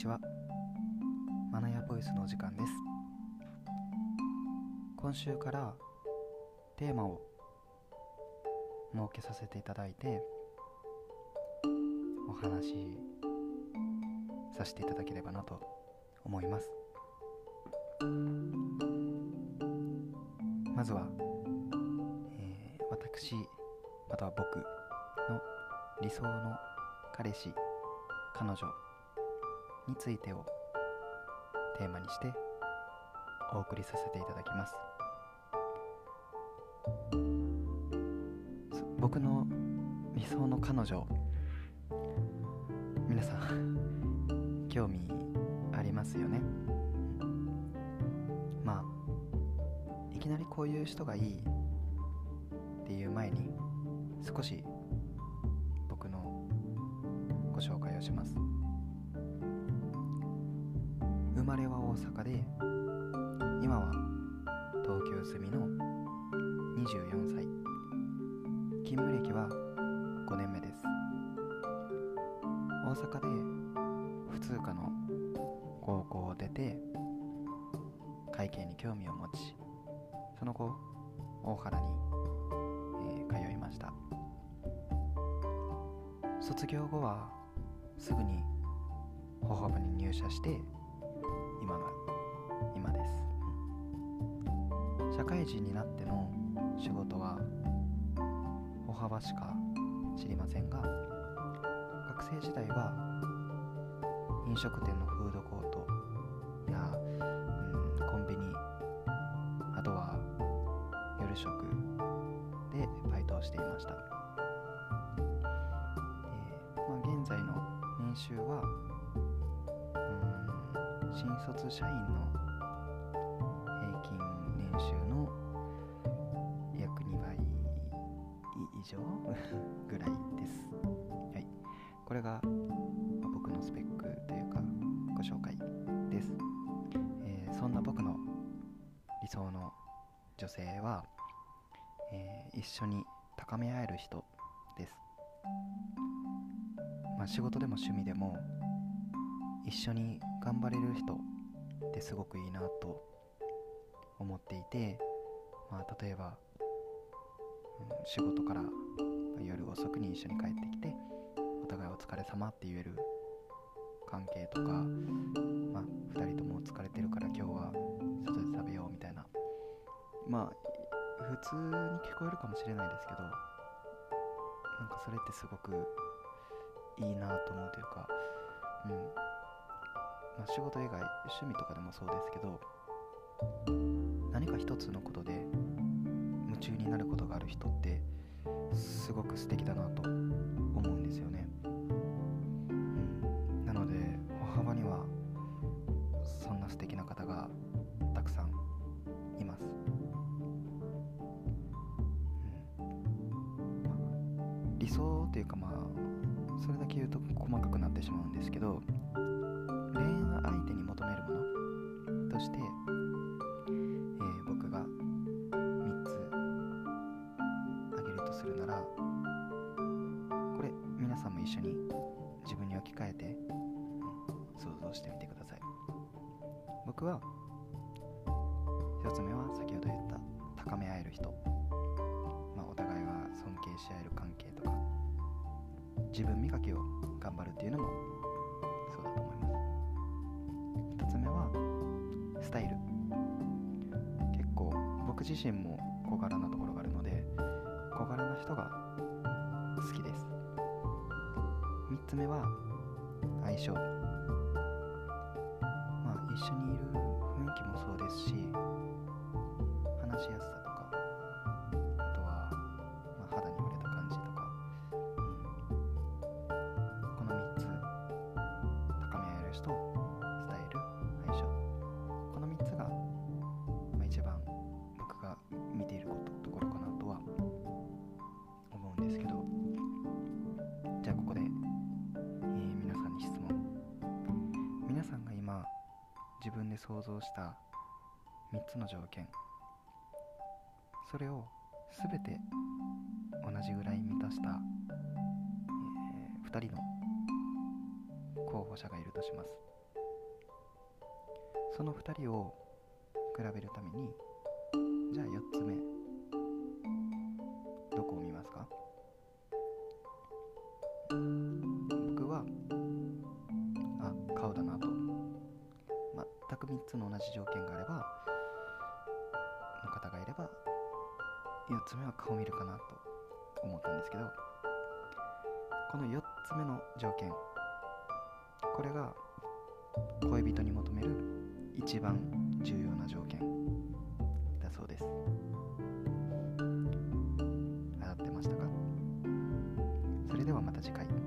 ちは。マナヤボイスのお時間です。今週からテーマを設けさせていただいてお話しさせていただければなと思います。まずは、えー私または僕の理想の彼氏彼女についてをテーマにしてお送りさせていただきます。僕の理想の彼女皆さん興味ありますよね？まあいきなりこういう人がいいっていう前に少し僕のご紹介をします。まれは大阪で今は東京住みの24歳。勤務歴は5年目です。大阪で普通科の高校を出て会計に興味を持ちその後大原に、えー通いました。卒業後はすぐに歩幅に入社して社会人になっての仕事は歩幅しか知りませんが学生時代は飲食店のフードコートや、うん、コンビニあとは夜食でバイトをしていました、えまあ、現在の年収はうん新卒社員の収の約2倍以上 ぐらいです。はい、これが僕のスペックというかご紹介です。えーそんな僕の理想の女性は、えー一緒に高め合える人です。まあ、仕事でも趣味でも一緒に頑張れる人ってすごくいいなと思っていて、まあ、例えば、うん仕事から夜遅くに一緒に帰ってきてお互いお疲れ様って言える関係とか、まあ、2人とも疲れてるから今日は外で食べようみたいなまあ普通に聞こえるかもしれないですけどなんかそれってすごくいいなと思うというか、うん。まあ、仕事以外趣味とかでもそうですけど何か一つのことで夢中になることがある人ってすごく素敵だなと思うんですよね、うん、なので歩幅にはそんな素敵な方がたくさんいます、うん。まあ理想というかまあそれだけ言うと細かくなってしまうんですけど恋愛相手に求めるものとして、一緒に自分に置き換えて、うん想像してみてください。僕は1つ目は先ほど言った高め合える人、まあ、お互いが尊敬し合える関係とか自分磨きを頑張るっていうのもそうだと思います。2つ目はスタイル。結構僕自身も小柄なところがあるので小柄な人がつ目は相性。まあ一緒にいる雰囲気もそうですし話しやすさ。自分で想像した3つの条件。それを全て同じぐらい満たした、え2人の候補者がいるとします。その2人を比べるためにく3つの同じ条件があればの方がいれば4つ目は顔見るかなと思ったんですけどこの4つ目の条件これが恋人に求める一番重要な条件だそうです。合ってましたか？それではまた次回。